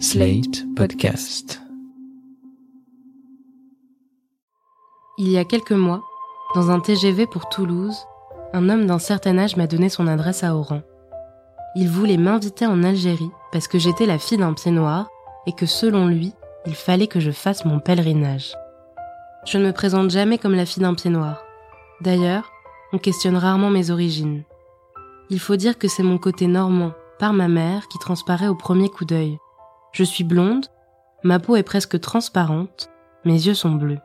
Slate Podcast. Il y a quelques mois, dans un TGV pour Toulouse, un homme d'un certain âge m'a donné son adresse à Oran. Il voulait m'inviter en Algérie parce que j'étais la fille d'un pied noir et que selon lui, il fallait que je fasse mon pèlerinage. Je ne me présente jamais comme la fille d'un pied noir. D'ailleurs, on questionne rarement mes origines. Il faut dire que c'est mon côté normand, par ma mère, qui transparaît au premier coup d'œil. Je suis blonde, ma peau est presque transparente, mes yeux sont bleus.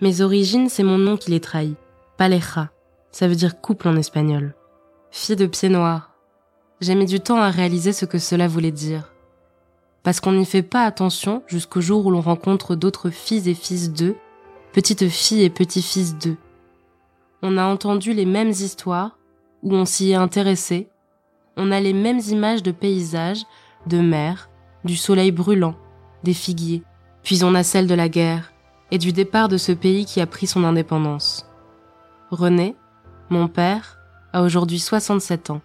Mes origines, c'est mon nom qui les trahit. Paleja, ça veut dire couple en espagnol. Fille de pied noir. J'ai mis du temps à réaliser ce que cela voulait dire. Parce qu'on n'y fait pas attention jusqu'au jour où l'on rencontre d'autres filles et fils d'eux, petites filles et petits-fils d'eux. On a entendu les mêmes histoires, où on s'y est intéressé, on a les mêmes images de paysages, de mer, du soleil brûlant, des figuiers, puis on a celle de la guerre et du départ de ce pays qui a pris son indépendance. René, mon père, a aujourd'hui 67 ans,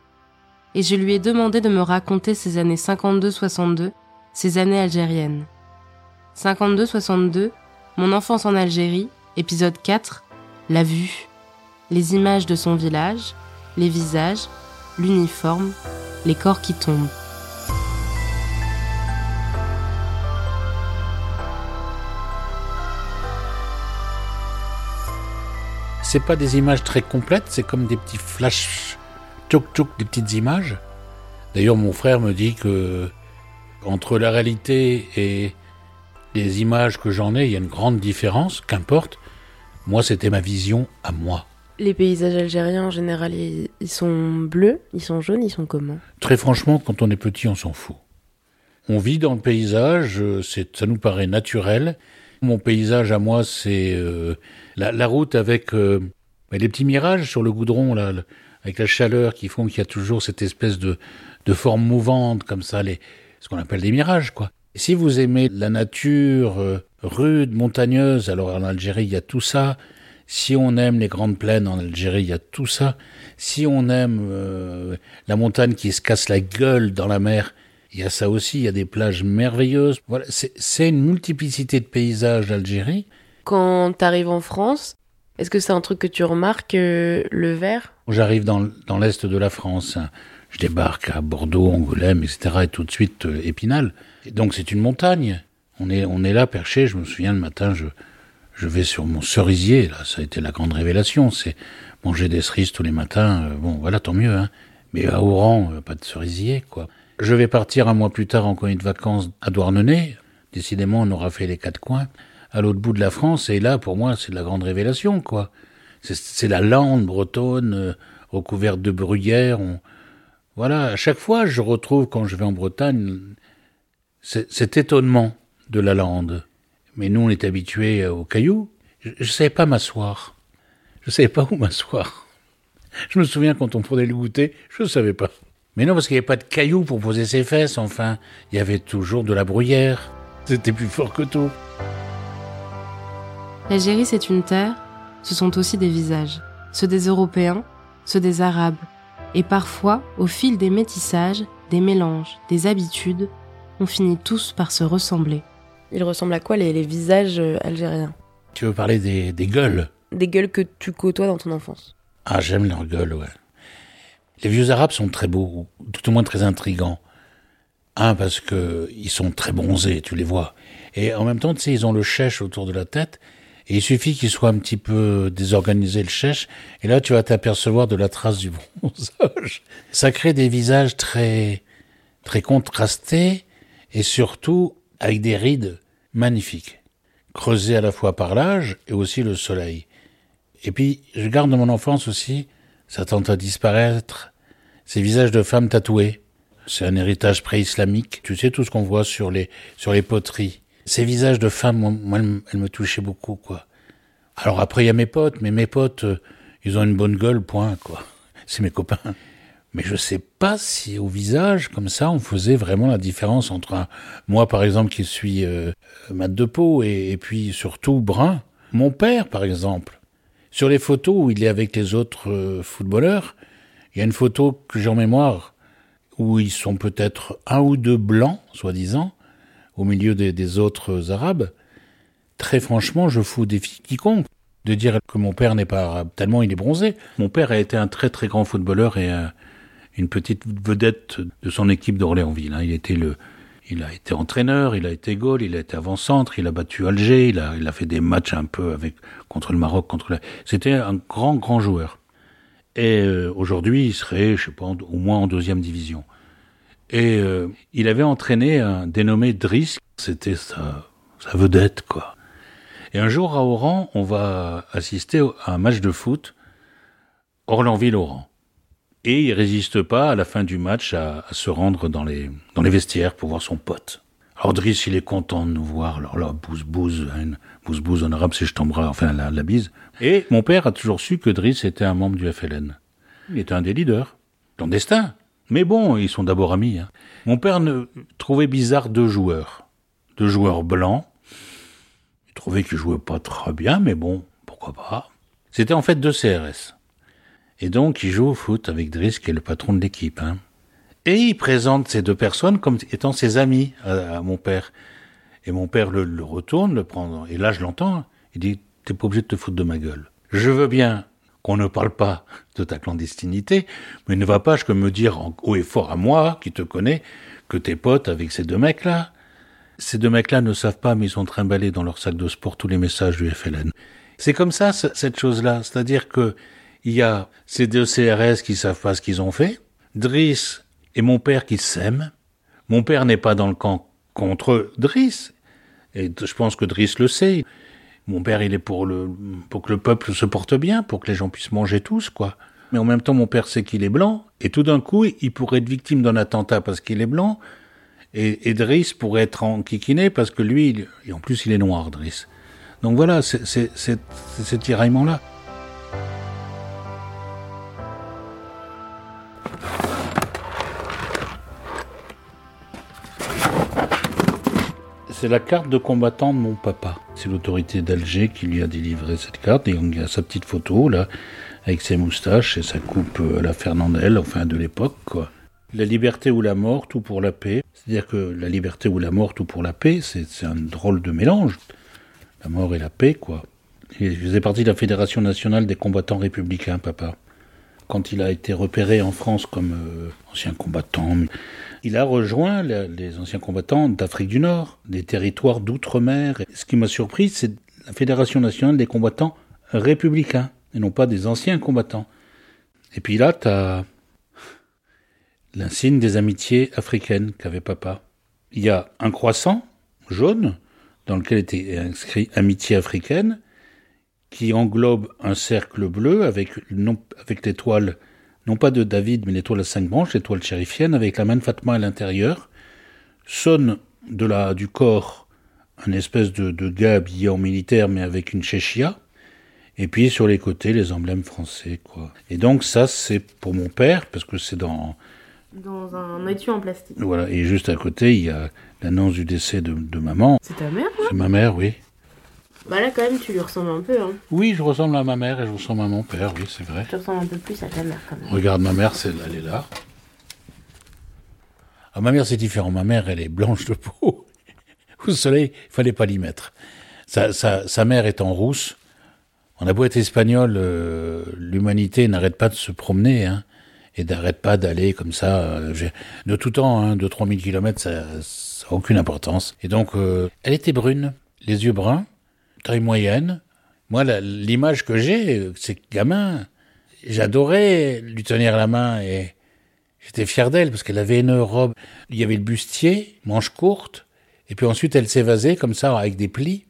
et je lui ai demandé de me raconter ses années 52-62, ses années algériennes. 52-62, mon enfance en Algérie, épisode 4, la vue, les images de son village, les visages, l'uniforme, les corps qui tombent. C'est pas des images très complètes, c'est comme des petits flashs, tchouk tchouk, des petites images. D'ailleurs, mon frère me dit que entre la réalité et les images que j'en ai, il y a une grande différence, qu'importe. Moi, c'était ma vision à moi. Les paysages algériens, en général, ils, sont bleus, ils sont jaunes, ils sont comment? Très franchement, quand on est petit, on s'en fout. On vit dans le paysage, euh, ça nous paraît naturel. Mon paysage à moi, c'est euh, la, route avec euh, les petits mirages sur le goudron, là, avec la chaleur qui font qu'il y a toujours cette espèce de, de forme mouvante, comme ça, les, ce qu'on appelle des mirages, quoi. si vous aimez la nature rude, montagneuse, alors en Algérie, il y a tout ça. Si on aime les grandes plaines en Algérie, il y a tout ça. Si on aime euh, la montagne qui se casse la gueule dans la mer, il y a ça aussi. Il y a des plages merveilleuses. Voilà, c'est une multiplicité de paysages d'Algérie. Quand tu arrives en France, est-ce que c'est un truc que tu remarques, euh, le vert? J'arrive dans, dans l'est de la France. Je débarque à Bordeaux, Angoulême, etc. Et tout de suite euh, Épinal. Et donc c'est une montagne. On est, on est là perché. Je me souviens le matin, je, je vais sur mon cerisier, là, ça a été la grande révélation, c'est manger des cerises tous les matins, euh, bon, voilà, tant mieux, hein. Mais à Oran, pas de cerisier, quoi. Je vais partir un mois plus tard en colonie de vacances à Douarnenez. Décidément, on aura fait les quatre coins, à l'autre bout de la France, et là, pour moi, c'est de la grande révélation, quoi. C'est la lande bretonne, euh, recouverte de bruyères. Voilà, à chaque fois, je retrouve, quand je vais en Bretagne, cet étonnement de la lande. Mais nous, on est habitués euh, aux cailloux. Je ne savais pas m'asseoir. Je ne savais pas où m'asseoir. Je me souviens quand on prenait le goûter, je ne savais pas. Mais non, parce qu'il n'y avait pas de cailloux pour poser ses fesses, enfin. Il y avait toujours de la bruyère. C'était plus fort que tout. L'Algérie, c'est une terre, ce sont aussi des visages. Ceux des Européens, ceux des Arabes. Et parfois, au fil des métissages, des mélanges, des habitudes, on finit tous par se ressembler. Ils ressemblent à quoi les, visages euh, algériens? Tu veux parler des, gueules? Des gueules que tu côtoies dans ton enfance? Ah, j'aime leurs gueules, ouais. Les vieux arabes sont très beaux, tout au moins très intrigants. Un, parce que ils sont très bronzés, tu les vois. Et en même temps, tu sais, ils ont le chèche autour de la tête. Et il suffit qu'ils soient un petit peu désorganisés, le chèche. Et là, tu vas t'apercevoir de la trace du bronzage. Ça crée des visages très, très contrastés. Et surtout, avec des rides magnifiques, creusées à la fois par l'âge et aussi le soleil. Et puis, je garde de mon enfance aussi, ça tente à disparaître, ces visages de femmes tatouées. C'est un héritage pré-islamique. Tu sais, tout ce qu'on voit sur les, sur les poteries. Ces visages de femmes, moi, elles, me touchaient beaucoup, quoi. Alors après, il y a mes potes, mais mes potes, euh, ils ont une bonne gueule, point, quoi. C'est mes copains. Mais je sais pas si au visage, comme ça, on faisait vraiment la différence entre un, moi, par exemple, qui suis euh, mat de peau et, puis surtout brun. Mon père, par exemple, sur les photos où il est avec les autres euh, footballeurs, il y a une photo que j'ai en mémoire où ils sont peut-être un ou deux blancs, soi-disant, au milieu des, autres arabes, très franchement, je fous défi quiconque de dire que mon père n'est pas arabe, tellement il est bronzé. Mon père a été un très très grand footballeur et euh, une petite vedette de son équipe d'Orléansville. Hein. Il était le, il a été entraîneur, il a été goal, il a été avant-centre, il a battu Alger, il a, il a fait des matchs un peu avec contre le Maroc, contre la... C'était un grand grand joueur. Et euh, aujourd'hui, il serait, je sais pas, au moins en deuxième division. Et euh, il avait entraîné un dénommé Driss, c'était sa, sa vedette, quoi. Et un jour à Oran, on va assister à un match de foot, Orlanville-Oran. Et il résiste pas à la fin du match à, à, se rendre dans les, dans les vestiaires pour voir son pote. Alors Driss, il est content de nous voir. Alors là, bouse bouse, une bouse bouse en arabe, c'est je t'embrasse, enfin la, la bise. Et mon père a toujours su que Driss était un membre du FLN. Il était un des leaders, clandestin. Mais bon, ils sont d'abord amis. Hein. Mon père ne trouvait bizarre deux joueurs, deux joueurs blancs. Il trouvait qu'ils jouaient pas très bien, mais bon, pourquoi pas. C'était en fait deux CRS. Et donc, il joue au foot avec Driss, qui est le patron de l'équipe. Hein. Et il présente ces deux personnes comme étant ses amis à, mon père. Et mon père le, le, retourne, le prend. Et là, je l'entends. Il dit T'es pas obligé de te foutre de ma gueule. Je veux bien qu'on ne parle pas de ta clandestinité, mais ne va pas que me dire en haut et fort à moi, qui te connais, que t'es pote avec ces deux mecs-là. Ces deux mecs-là ne savent pas, mais ils ont trimballé dans leur sac de sport tous les messages du FLN. C'est comme ça, cette chose-là. C'est-à-dire que il y a ces deux CRS qui savent pas ce qu'ils ont fait, Driss et mon père qui s'aiment. Mon père n'est pas dans le camp contre Driss. Et je pense que Driss le sait. Mon père, il est pour le, pour que le peuple se porte bien, pour que les gens puissent manger tous, quoi. Mais en même temps, mon père sait qu'il est blanc, et tout d'un coup, il pourrait être victime d'un attentat parce qu'il est blanc, et, et Driss pourrait être en kikiné parce que lui, il, et en plus, il est noir, Driss. Donc voilà, c'est ce tiraillement-là. C'est la carte de combattant de mon papa. C'est l'autorité d'Alger qui lui a délivré cette carte. Et il y a sa petite photo, là, avec ses moustaches et sa coupe à la Fernandelle, enfin de l'époque. La liberté ou la mort, tout pour la paix. C'est-à-dire que la liberté ou la mort, tout pour la paix, c'est un drôle de mélange. La mort et la paix, quoi. Il faisait partie de la Fédération nationale des combattants républicains, papa. Quand il a été repéré en France comme euh, ancien combattant, il a rejoint les anciens combattants d'Afrique du Nord, des territoires d'outre-mer. Ce qui m'a surpris, c'est la Fédération nationale des combattants républicains, et non pas des anciens combattants. Et puis là, tu l'insigne des amitiés africaines qu'avait papa. Il y a un croissant jaune dans lequel était inscrit Amitié africaine, qui englobe un cercle bleu avec, non, avec l'étoile non pas de David, mais l'étoile à cinq branches, l'étoile chérifienne, avec la main de Fatma à l'intérieur, sonne de la, du corps un espèce de, de gars habillé en militaire, mais avec une chéchia, et puis sur les côtés, les emblèmes français, quoi. Et donc ça, c'est pour mon père, parce que c'est dans... Dans un étui en plastique. Voilà, et juste à côté, il y a l'annonce du décès de, de maman. C'est ta mère, C'est ma mère, oui. Bah là, quand même, tu lui ressembles un peu, hein. Oui, je ressemble à ma mère et je ressemble à mon père, oui, c'est vrai. Tu ressembles un peu plus à ta mère, quand même. Regarde, ma mère, c'est, elle est là. Ah, ma mère, c'est différent. Ma mère, elle est blanche de peau. Au soleil, il fallait pas l'y mettre. Sa, sa, sa mère étant rousse, on a beau être espagnol, euh, l'humanité n'arrête pas de se promener, hein, et n'arrête pas d'aller comme ça, euh, de tout temps, hein, de 3000 kilomètres, ça n'a aucune importance. Et donc, euh, elle était brune, les yeux bruns, taille moyenne. Moi, l'image que j'ai, c'est gamin. J'adorais lui tenir la main et j'étais fier d'elle parce qu'elle avait une robe. Il y avait le bustier, manche courte, et puis ensuite elle s'évasait comme ça avec des plis.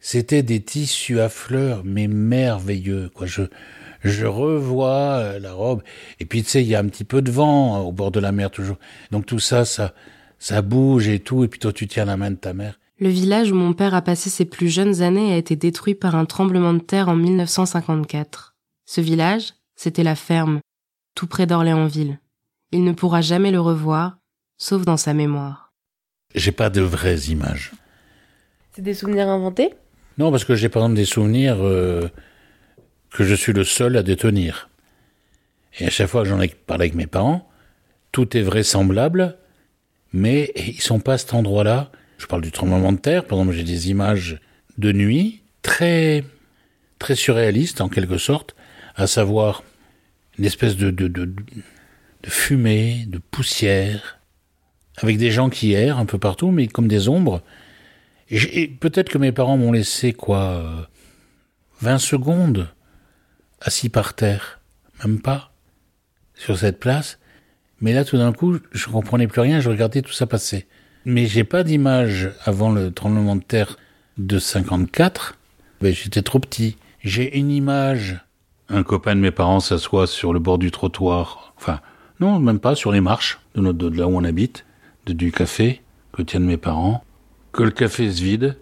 C'était des tissus à fleurs, mais merveilleux. Quoi, je je revois la robe. Et puis tu sais, il y a un petit peu de vent au bord de la mer toujours. Donc tout ça, ça ça bouge et tout. Et puis toi, tu tiens la main de ta mère. Le village où mon père a passé ses plus jeunes années a été détruit par un tremblement de terre en 1954. Ce village, c'était la ferme, tout près d'Orléansville. Il ne pourra jamais le revoir, sauf dans sa mémoire. J'ai pas de vraies images. C'est des souvenirs inventés? Non, parce que j'ai par exemple des souvenirs euh, que je suis le seul à détenir. Et à chaque fois que j'en ai parlé avec mes parents, tout est vraisemblable, mais ils sont pas à cet endroit-là. Je parle du tremblement de terre, par exemple, j'ai des images de nuit très, très surréalistes en quelque sorte, à savoir une espèce de, de, de, fumée, de poussière, avec des gens qui errent un peu partout, mais comme des ombres. Et, peut-être que mes parents m'ont laissé quoi, 20 secondes assis par terre, même pas, sur cette place. Mais là, tout d'un coup, je comprenais plus rien, je regardais tout ça passer. Mais j'ai pas d'image avant le tremblement de terre de 54. Ben, j'étais trop petit. J'ai une image. Un copain de mes parents s'assoit sur le bord du trottoir. Enfin, non, même pas, sur les marches de, notre, de là où on habite, de, du café que tiennent mes parents. Que le café se vide.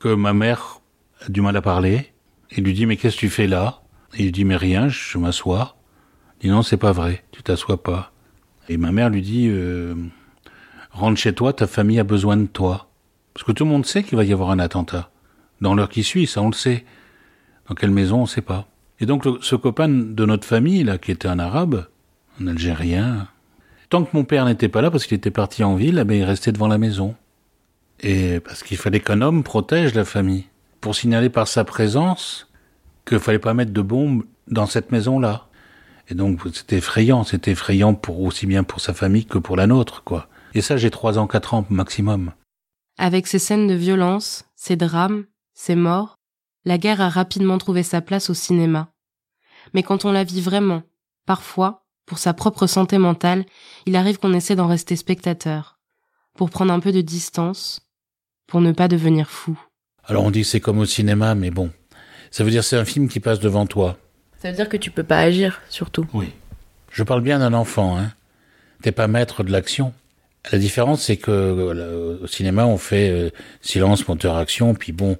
Que ma mère a du mal à parler. Il lui dit, mais qu'est-ce que tu fais là? Et il dit, mais rien, je m'assois. Il dit, non, c'est pas vrai, tu t'assois pas. Et ma mère lui dit, euh, rentre chez toi, ta famille a besoin de toi. Parce que tout le monde sait qu'il va y avoir un attentat. Dans l'heure qui suit, ça on le sait. Dans quelle maison, on ne sait pas. Et donc ce copain de notre famille, là, qui était un arabe, un algérien, tant que mon père n'était pas là, parce qu'il était parti en ville, eh il restait devant la maison. Et parce qu'il fallait qu'un homme protège la famille. Pour signaler par sa présence qu'il fallait pas mettre de bombes dans cette maison-là. Et donc c'était effrayant, c'était effrayant pour aussi bien pour sa famille que pour la nôtre, quoi. Et ça, j'ai trois ans, quatre ans maximum. Avec ces scènes de violence, ces drames, ces morts, la guerre a rapidement trouvé sa place au cinéma. Mais quand on la vit vraiment, parfois, pour sa propre santé mentale, il arrive qu'on essaie d'en rester spectateur, pour prendre un peu de distance, pour ne pas devenir fou. Alors on dit que c'est comme au cinéma, mais bon, ça veut dire c'est un film qui passe devant toi. Ça veut dire que tu peux pas agir, surtout. Oui. Je parle bien d'un enfant, hein. T'es pas maître de l'action. La différence, c'est que au cinéma, on fait euh, silence, moteur, action, puis bon,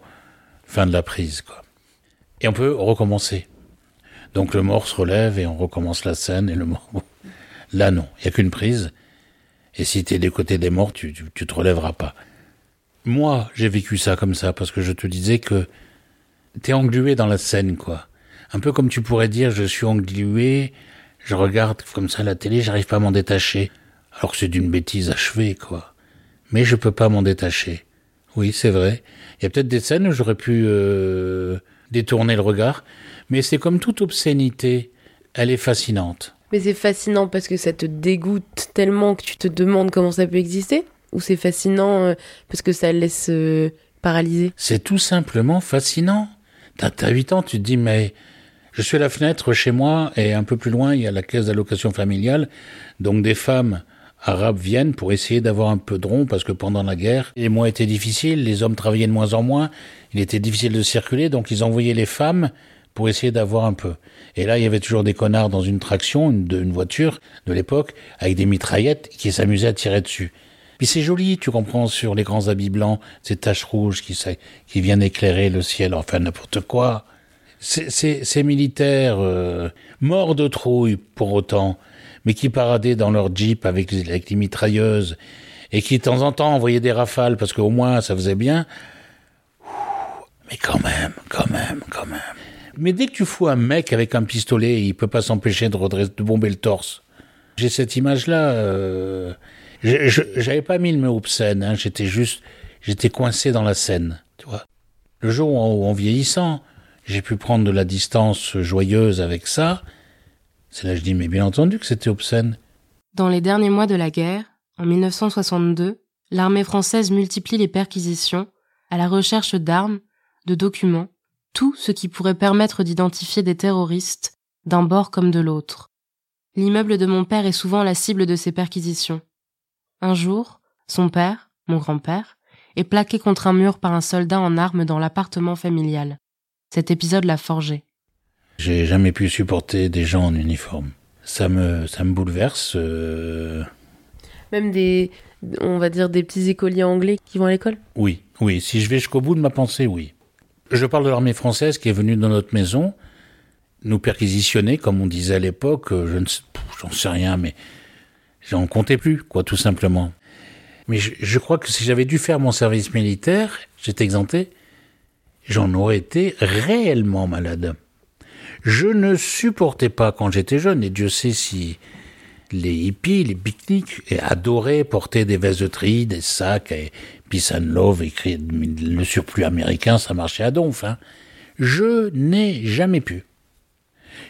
fin de la prise, quoi. Et on peut recommencer. Donc le mort se relève et on recommence la scène et le mort. Là, non, il y a qu'une prise. Et si t'es des côtés des morts, tu, tu, tu te relèveras pas. Moi, j'ai vécu ça comme ça parce que je te disais que t'es englué dans la scène, quoi. Un peu comme tu pourrais dire, je suis englué, je regarde comme ça la télé, j'arrive pas à m'en détacher. Alors que c'est d'une bêtise achevée, quoi. Mais je peux pas m'en détacher. Oui, c'est vrai. Il y a peut-être des scènes où j'aurais pu euh, détourner le regard, mais c'est comme toute obscénité, elle est fascinante. Mais c'est fascinant parce que ça te dégoûte tellement que tu te demandes comment ça peut exister Ou c'est fascinant euh, parce que ça laisse euh, paralyser? C'est tout simplement fascinant. T'as 8 ans, tu te dis, mais je suis à la fenêtre chez moi et un peu plus loin, il y a la caisse d'allocation familiale. Donc des femmes arabes viennent pour essayer d'avoir un peu de rond parce que pendant la guerre, les mois étaient difficiles, les hommes travaillaient de moins en moins, il était difficile de circuler, donc ils envoyaient les femmes pour essayer d'avoir un peu. Et là, il y avait toujours des connards dans une traction, une, voiture de l'époque, avec des mitraillettes qui s'amusaient à tirer dessus. Puis c'est joli, tu comprends, sur les grands habits blancs, ces taches rouges qui, qui viennent éclairer le ciel, enfin n'importe quoi. Ces militaires euh, morts de trouille pour autant, mais qui paradaient dans leur jeep avec, les mitrailleuses et qui de temps en temps envoyaient des rafales parce qu'au moins ça faisait bien. Mais quand même, quand même, quand même. Mais dès que tu fous un mec avec un pistolet, il peut pas s'empêcher de, de bomber le torse. J'ai cette image-là. Euh, J'avais pas mis le mot obscène. Hein, j'étais juste, j'étais coincé dans la scène. Tu vois. Le jour où, en vieillissant, j'ai pu prendre de la distance joyeuse avec ça, c'est là que je dis, mais bien entendu que c'était obscène. Dans les derniers mois de la guerre, en 1962, l'armée française multiplie les perquisitions à la recherche d'armes, de documents, tout ce qui pourrait permettre d'identifier des terroristes d'un bord comme de l'autre. L'immeuble de mon père est souvent la cible de ces perquisitions. Un jour, son père, mon grand-père, est plaqué contre un mur par un soldat en armes dans l'appartement familial. Cet épisode l'a forgé. J'ai jamais pu supporter des gens en uniforme. Ça me, ça me bouleverse. Euh. Même des, on va dire, des petits écoliers anglais qui vont à l'école? Oui, oui. Si je vais jusqu'au bout de ma pensée, oui. Je parle de l'armée française qui est venue dans notre maison, nous perquisitionner, comme on disait à l'époque. Euh, je ne j'en sais rien, mais j'en comptais plus, quoi, tout simplement. Mais je, je crois que si j'avais dû faire mon service militaire, j'étais exempté, j'en aurais été réellement malade. Je ne supportais pas quand j'étais jeune, et Dieu sait si les hippies, les et adoraient porter des vestes de tri, des sacs, et Peace and Love, écrit le surplus américain, ça marchait à donf. Hein. Je n'ai jamais pu.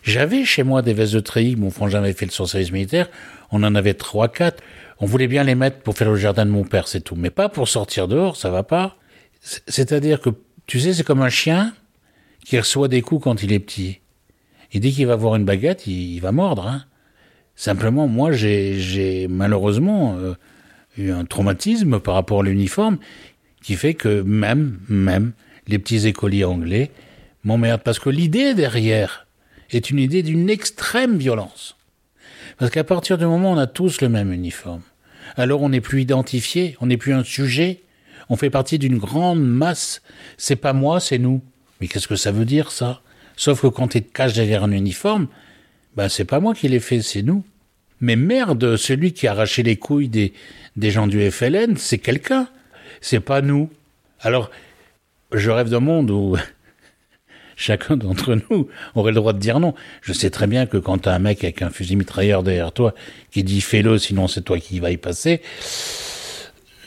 J'avais chez moi des vestes de tri, mon frangin avait fait le service militaire, on en avait trois, quatre. On voulait bien les mettre pour faire le jardin de mon père, c'est tout. Mais pas pour sortir dehors, ça va pas. C'est-à-dire que, tu sais, c'est comme un chien qui reçoit des coups quand il est petit. Et dès qu'il va voir une baguette, il, va mordre. Hein. Simplement, moi, j'ai malheureusement euh, eu un traumatisme par rapport à l'uniforme qui fait que même, même, les petits écoliers anglais m'emmerdent. Parce que l'idée derrière est une idée d'une extrême violence. Parce qu'à partir du moment où on a tous le même uniforme, alors on n'est plus identifié, on n'est plus un sujet, on fait partie d'une grande masse. C'est pas moi, c'est nous. Mais qu'est-ce que ça veut dire, ça? Sauf que quand tu te caches derrière un uniforme, ben c'est pas moi qui l'ai fait, c'est nous. Mais merde, celui qui a arraché les couilles des, des gens du FLN, c'est quelqu'un. C'est pas nous. Alors, je rêve d'un monde où chacun d'entre nous aurait le droit de dire non. Je sais très bien que quand t'as un mec avec un fusil mitrailleur derrière toi qui dit fais-le, sinon c'est toi qui vas y passer,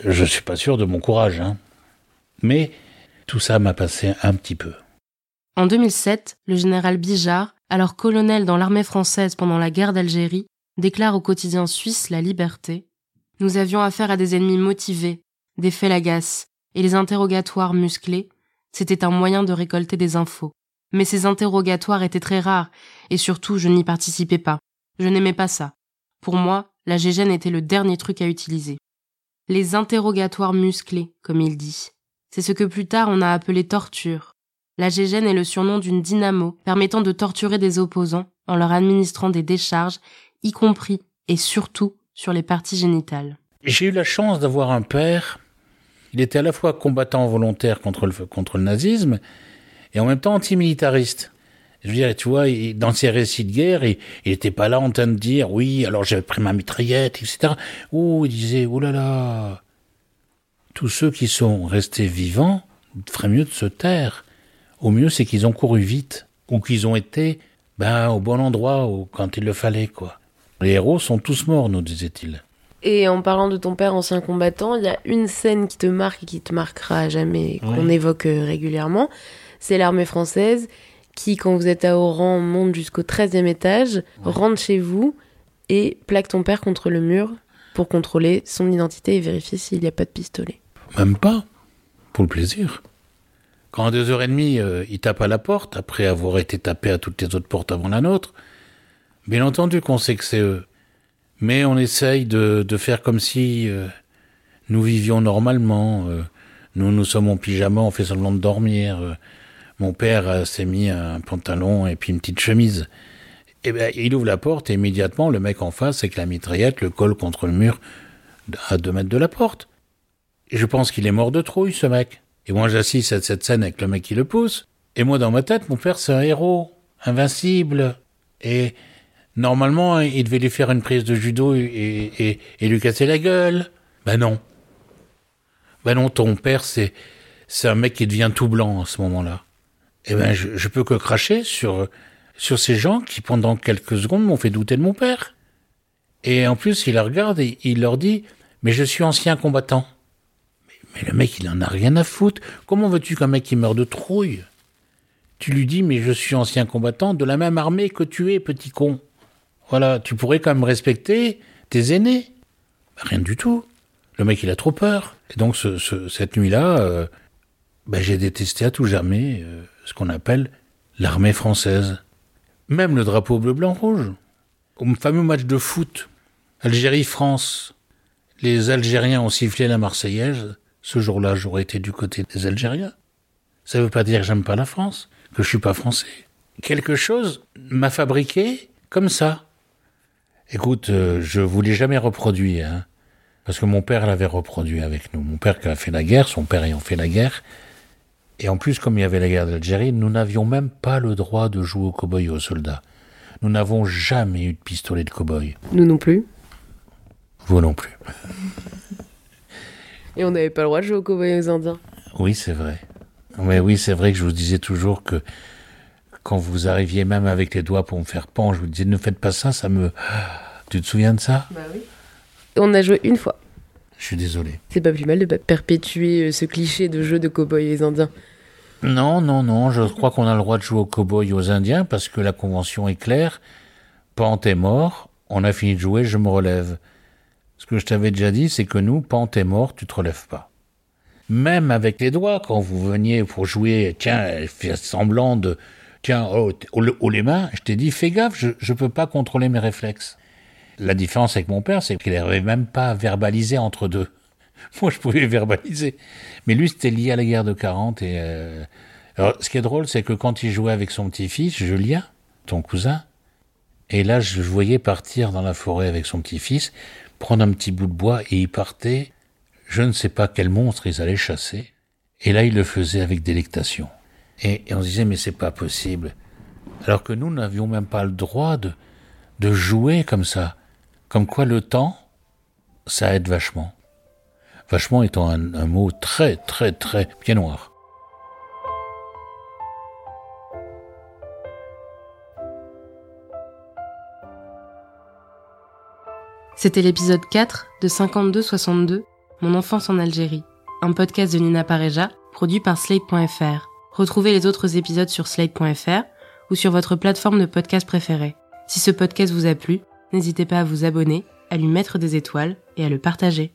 je suis pas sûr de mon courage. Hein. Mais tout ça m'a passé un petit peu. En 2007, le général Bijard, alors colonel dans l'armée française pendant la guerre d'Algérie, déclare au quotidien suisse La Liberté Nous avions affaire à des ennemis motivés, des félagas, et les interrogatoires musclés, c'était un moyen de récolter des infos. Mais ces interrogatoires étaient très rares, et surtout je n'y participais pas. Je n'aimais pas ça. Pour moi, la gégène était le dernier truc à utiliser. Les interrogatoires musclés, comme il dit. C'est ce que plus tard on a appelé torture. La gégène est le surnom d'une dynamo permettant de torturer des opposants en leur administrant des décharges, y compris et surtout sur les parties génitales. J'ai eu la chance d'avoir un père. Il était à la fois combattant volontaire contre le, contre le nazisme et en même temps antimilitariste. Je veux dire, tu vois, dans ses récits de guerre, il n'était pas là en train de dire, oui, alors j'avais pris ma mitraillette, etc. Ou il disait, oh là là, tous ceux qui sont restés vivants feraient mieux de se taire. Au mieux, c'est qu'ils ont couru vite, ou qu'ils ont été ben, au bon endroit quand il le fallait, quoi. Les héros sont tous morts, nous disait-il. Et en parlant de ton père ancien combattant, il y a une scène qui te marque et qui te marquera à jamais, qu'on évoque euh, régulièrement. C'est l'armée française qui, quand vous êtes à Oran, monte jusqu'au 13e étage, rentre chez vous et plaque ton père contre le mur pour contrôler son identité et vérifier s'il n'y a pas de pistolet. Même pas. Pour le plaisir. Quand à deux heures et demie, euh, il tape à la porte, après avoir été tapé à toutes les autres portes avant la nôtre, bien entendu qu'on sait que c'est eux. Mais on essaye de, faire comme si euh, nous vivions normalement. Euh, nous, nous sommes en pyjama, on fait semblant de dormir. mon père s'est mis un pantalon et puis une petite chemise. Et ben, il ouvre la porte et immédiatement, le mec en face, avec la mitraillette, le colle contre le mur à deux mètres de la porte. Et je pense qu'il est mort de trouille, ce mec. Et moi, j'assiste à cette scène avec le mec qui le pousse. Et moi, dans ma tête, mon père, c'est un héros, invincible. Et normalement, il devait lui faire une prise de judo et, et, lui casser la gueule. Ben non. Ben non, ton père, c'est, c'est un mec qui devient tout blanc à ce moment-là. Eh ben, je, je peux que cracher sur, sur ces gens qui, pendant quelques secondes, m'ont fait douter de mon père. Et en plus, il la regarde et il leur dit, mais je suis ancien combattant. Mais le mec, il en a rien à foutre. Comment veux-tu qu'un mec qui meurt de trouille? Tu lui dis, mais je suis ancien combattant de la même armée que tu es, petit con. Voilà, tu pourrais quand même respecter tes aînés. Bah, rien du tout. Le mec, il a trop peur. Et donc, cette nuit-là, euh, bah, j'ai détesté à tout jamais euh, ce qu'on appelle l'armée française. Même le drapeau bleu-blanc-rouge. Au fameux match de foot, Algérie-France, les Algériens ont sifflé la Marseillaise ce jour-là, j'aurais été du côté des Algériens. Ça ne veut pas dire que j'aime pas la France, que je suis pas français. Quelque chose m'a fabriqué comme ça. Écoute, euh, je vous l'ai jamais reproduit, hein, parce que mon père l'avait reproduit avec nous. Mon père qui a fait la guerre, son père ayant fait la guerre. Et en plus, comme il y avait la guerre d'Algérie, nous n'avions même pas le droit de jouer au cow-boy et aux soldats. Nous n'avons jamais eu de pistolet de cow-boy. Nous non plus. Vous non plus. Et on n'avait pas le droit de jouer aux cowboys aux Indiens. Oui, c'est vrai. Mais oui, c'est vrai que je vous disais toujours que quand vous arriviez même avec les doigts pour me faire pendre, je vous disais ne faites pas ça, ça me Tu te souviens de ça? Bah oui. On a joué une fois. Je suis désolé. C'est pas plus mal de perpétuer euh, ce cliché de jeu de cow-boys et indiens. Non, non, non, je crois qu'on a le droit de jouer aux cow-boys et aux indiens parce que la convention est claire. Pente est mort, on a fini de jouer, je me relève. Ce que je t'avais déjà dit, c'est que nous, Pente est mort, tu te relèves pas. Même avec les doigts, quand vous veniez pour jouer, tiens, faire semblant de, tiens, oh, oh, les mains, je t'ai dit, fais gaffe, je, je peux pas contrôler mes réflexes. La différence avec mon père, c'est qu'il n'arrivait même pas à verbaliser entre deux. Moi, je pouvais verbaliser. Mais lui, c'était lié à la guerre de 40 et, euh... alors, ce qui est drôle, c'est que quand il jouait avec son petit-fils, Julien, ton cousin, et là, je voyais partir dans la forêt avec son petit-fils, prendre un petit bout de bois et il partait. Je ne sais pas quel monstre ils allaient chasser. Et là, il le faisait avec délectation. Et, on se disait, mais c'est pas possible. Alors que nous n'avions même pas le droit de, de jouer comme ça. Comme quoi le temps, ça aide vachement. Vachement étant un, un mot très, très, très pied noir. C'était l'épisode 4 de 52-62, Mon enfance en Algérie, un podcast de Nina Pareja, produit par Slate.fr. Retrouvez les autres épisodes sur Slate.fr ou sur votre plateforme de podcast préférée. Si ce podcast vous a plu, n'hésitez pas à vous abonner, à lui mettre des étoiles et à le partager.